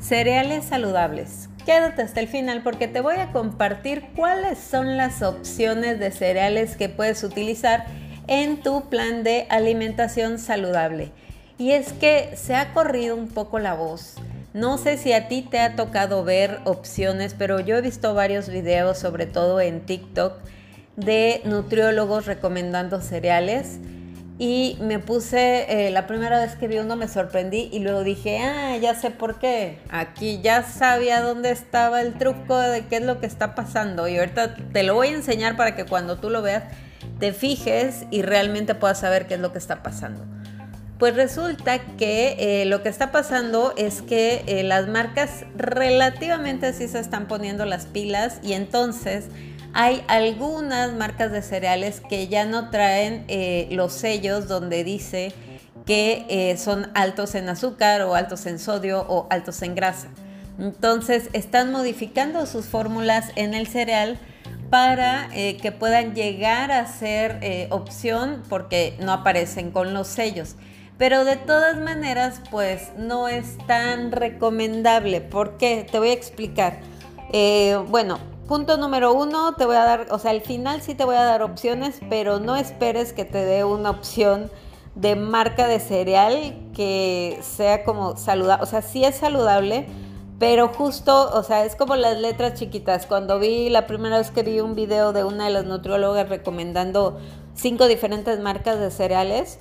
Cereales saludables. Quédate hasta el final porque te voy a compartir cuáles son las opciones de cereales que puedes utilizar en tu plan de alimentación saludable. Y es que se ha corrido un poco la voz. No sé si a ti te ha tocado ver opciones, pero yo he visto varios videos, sobre todo en TikTok, de nutriólogos recomendando cereales y me puse, eh, la primera vez que vi uno me sorprendí y luego dije, ah, ya sé por qué. Aquí ya sabía dónde estaba el truco de qué es lo que está pasando. Y ahorita te lo voy a enseñar para que cuando tú lo veas te fijes y realmente puedas saber qué es lo que está pasando. Pues resulta que eh, lo que está pasando es que eh, las marcas relativamente sí se están poniendo las pilas y entonces hay algunas marcas de cereales que ya no traen eh, los sellos donde dice que son altos en azúcar o altos en sodio o altos en grasa. Entonces están modificando sus fórmulas en el cereal para que puedan llegar a ser opción porque no aparecen con los sellos. Pero de todas maneras, pues no es tan recomendable. ¿Por qué? Te voy a explicar. bueno, Punto número uno, te voy a dar, o sea, al final sí te voy a dar opciones, pero no esperes que te dé una opción de marca de cereal que sea como saludable, o sea, sí es saludable, pero justo, o sea, es como las letras chiquitas. Cuando vi la primera vez que vi un video de una de las nutriólogas recomendando cinco diferentes marcas de cereales,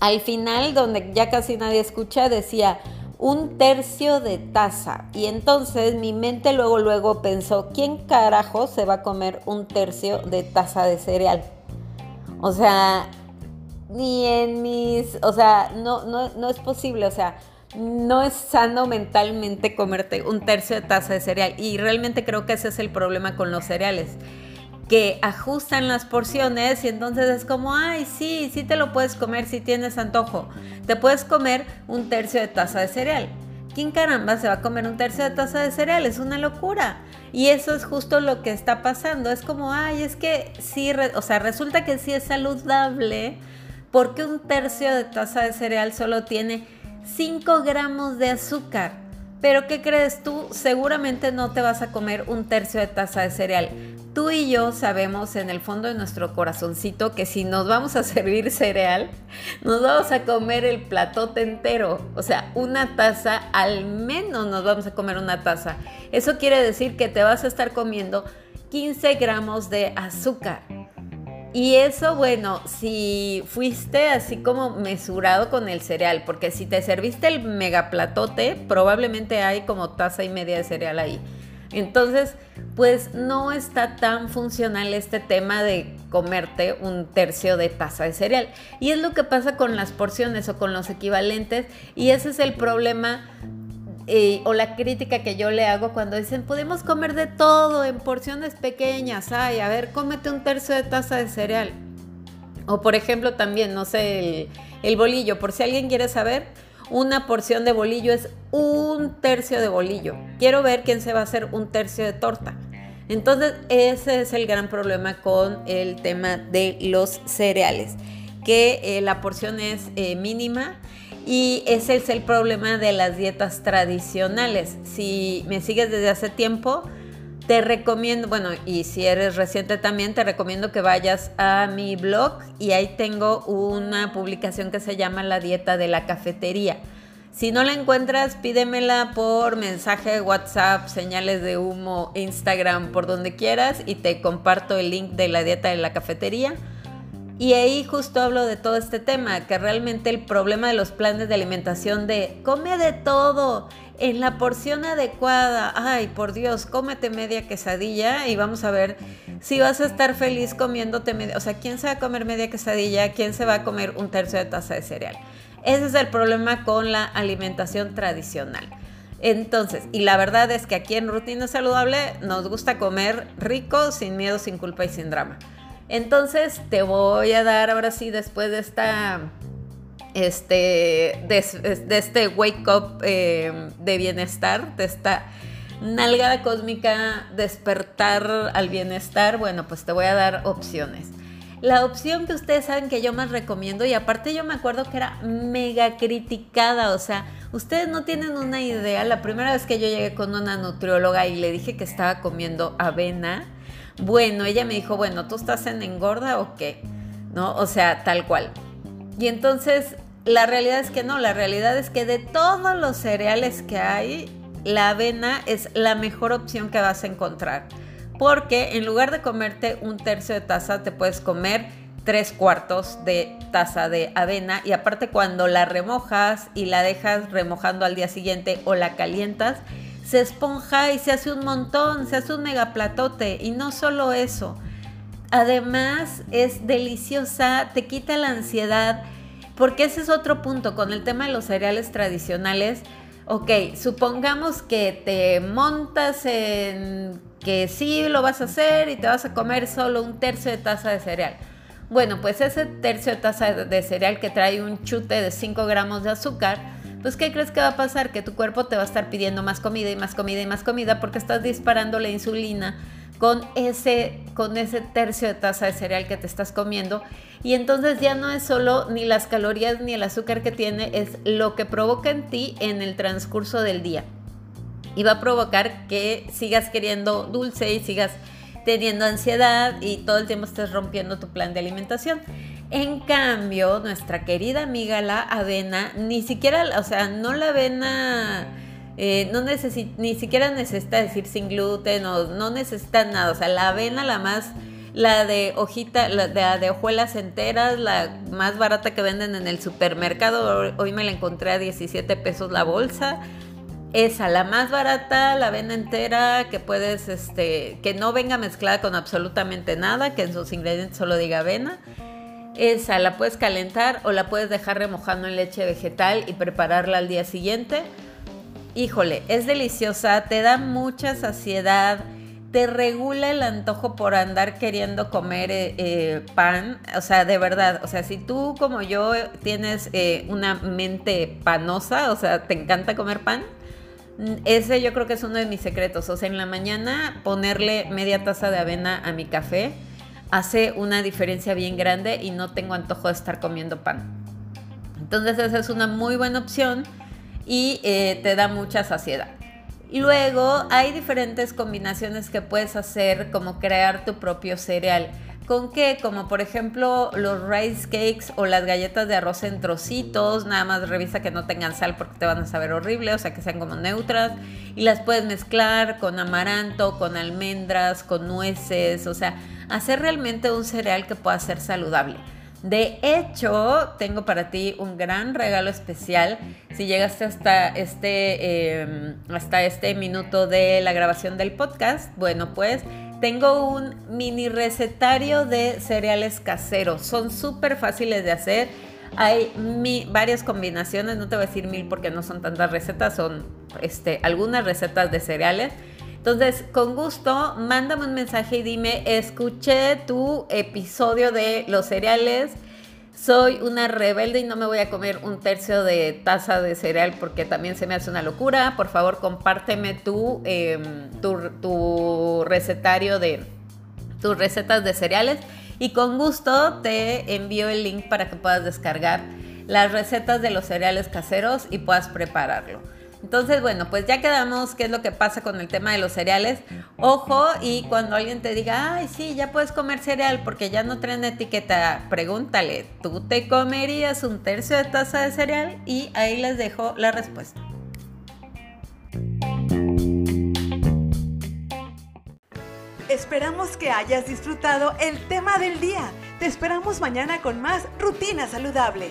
al final, donde ya casi nadie escucha, decía, un tercio de taza. Y entonces mi mente luego, luego pensó, ¿quién carajo se va a comer un tercio de taza de cereal? O sea, ni en mis, o sea, no, no, no es posible, o sea, no es sano mentalmente comerte un tercio de taza de cereal. Y realmente creo que ese es el problema con los cereales que ajustan las porciones y entonces es como, ay, sí, sí te lo puedes comer si tienes antojo. Te puedes comer un tercio de taza de cereal. ¿Quién caramba se va a comer un tercio de taza de cereal? Es una locura. Y eso es justo lo que está pasando. Es como, ay, es que sí, o sea, resulta que sí es saludable porque un tercio de taza de cereal solo tiene 5 gramos de azúcar. Pero ¿qué crees tú? Seguramente no te vas a comer un tercio de taza de cereal. Tú y yo sabemos en el fondo de nuestro corazoncito que si nos vamos a servir cereal, nos vamos a comer el platote entero. O sea, una taza, al menos nos vamos a comer una taza. Eso quiere decir que te vas a estar comiendo 15 gramos de azúcar. Y eso, bueno, si fuiste así como mesurado con el cereal, porque si te serviste el megaplatote, probablemente hay como taza y media de cereal ahí. Entonces, pues no está tan funcional este tema de comerte un tercio de taza de cereal. Y es lo que pasa con las porciones o con los equivalentes. Y ese es el problema o la crítica que yo le hago cuando dicen, podemos comer de todo en porciones pequeñas, ay, a ver, cómete un tercio de taza de cereal. O por ejemplo también, no sé, el, el bolillo, por si alguien quiere saber, una porción de bolillo es un tercio de bolillo. Quiero ver quién se va a hacer un tercio de torta. Entonces, ese es el gran problema con el tema de los cereales, que eh, la porción es eh, mínima y ese es el problema de las dietas tradicionales. Si me sigues desde hace tiempo, te recomiendo, bueno, y si eres reciente también, te recomiendo que vayas a mi blog y ahí tengo una publicación que se llama La dieta de la cafetería. Si no la encuentras, pídemela por mensaje, WhatsApp, señales de humo, Instagram, por donde quieras y te comparto el link de la dieta de la cafetería y ahí justo hablo de todo este tema, que realmente el problema de los planes de alimentación de come de todo en la porción adecuada, ay por Dios, cómete media quesadilla y vamos a ver si vas a estar feliz comiéndote media, o sea, ¿quién se va a comer media quesadilla? ¿Quién se va a comer un tercio de taza de cereal? Ese es el problema con la alimentación tradicional. Entonces, y la verdad es que aquí en Rutina Saludable nos gusta comer rico, sin miedo, sin culpa y sin drama. Entonces te voy a dar ahora sí después de esta este de, este wake up eh, de bienestar, de esta nalgada cósmica despertar al bienestar, bueno, pues te voy a dar opciones. La opción que ustedes saben que yo más recomiendo y aparte yo me acuerdo que era mega criticada, o sea, ustedes no tienen una idea, la primera vez que yo llegué con una nutrióloga y le dije que estaba comiendo avena, bueno, ella me dijo, bueno, ¿tú estás en engorda o qué? ¿No? O sea, tal cual. Y entonces la realidad es que no, la realidad es que de todos los cereales que hay, la avena es la mejor opción que vas a encontrar porque en lugar de comerte un tercio de taza, te puedes comer tres cuartos de taza de avena y aparte cuando la remojas y la dejas remojando al día siguiente o la calientas, se esponja y se hace un montón, se hace un megaplatote y no solo eso, además es deliciosa, te quita la ansiedad, porque ese es otro punto con el tema de los cereales tradicionales. Ok, supongamos que te montas en que sí lo vas a hacer y te vas a comer solo un tercio de taza de cereal. Bueno, pues ese tercio de taza de cereal que trae un chute de 5 gramos de azúcar, pues ¿qué crees que va a pasar? Que tu cuerpo te va a estar pidiendo más comida y más comida y más comida porque estás disparando la insulina con ese, con ese tercio de taza de cereal que te estás comiendo. Y entonces ya no es solo ni las calorías ni el azúcar que tiene, es lo que provoca en ti en el transcurso del día y va a provocar que sigas queriendo dulce y sigas teniendo ansiedad y todo el tiempo estés rompiendo tu plan de alimentación. En cambio, nuestra querida amiga la avena, ni siquiera, o sea, no la avena, eh, no ni siquiera necesita decir sin gluten o no necesita nada, o sea, la avena la más, la de hojita, la de, de hojuelas enteras, la más barata que venden en el supermercado, hoy me la encontré a 17 pesos la bolsa, esa, la más barata, la avena entera, que puedes, este, que no venga mezclada con absolutamente nada, que en sus ingredientes solo diga avena. Esa la puedes calentar o la puedes dejar remojando en leche vegetal y prepararla al día siguiente. Híjole, es deliciosa, te da mucha saciedad, te regula el antojo por andar queriendo comer eh, eh, pan. O sea, de verdad, o sea, si tú como yo tienes eh, una mente panosa, o sea, te encanta comer pan, ese yo creo que es uno de mis secretos. O sea, en la mañana ponerle media taza de avena a mi café hace una diferencia bien grande y no tengo antojo de estar comiendo pan. Entonces esa es una muy buena opción y eh, te da mucha saciedad. Luego hay diferentes combinaciones que puedes hacer como crear tu propio cereal. ¿Con qué? Como por ejemplo los rice cakes o las galletas de arroz en trocitos. Nada más revisa que no tengan sal porque te van a saber horrible, o sea que sean como neutras. Y las puedes mezclar con amaranto, con almendras, con nueces. O sea, hacer realmente un cereal que pueda ser saludable. De hecho, tengo para ti un gran regalo especial. Si llegaste hasta este, em, hasta este minuto de la grabación del podcast, bueno, pues tengo un mini recetario de cereales caseros. Son súper fáciles de hacer. Hay varias combinaciones, no te voy a decir mil porque no son tantas recetas, son este, algunas recetas de cereales. Entonces, con gusto, mándame un mensaje y dime, escuché tu episodio de los cereales soy una rebelde y no me voy a comer un tercio de taza de cereal porque también se me hace una locura. Por favor, compárteme tu, em, tu, recetario de tus recetas de cereales y con gusto te envío el link para que puedas descargar las recetas de los cereales caseros y puedas prepararlo. Entonces, bueno, pues ya quedamos qué es lo que pasa con el tema de los cereales. Ojo, y cuando alguien te diga, ay, sí, ya puedes comer cereal porque ya no traen etiqueta, pregúntale, ¿tú te comerías un tercio de taza de cereal? Y ahí les dejo la respuesta. Esperamos que hayas disfrutado el tema del día. Te esperamos mañana con más Rutina Saludable.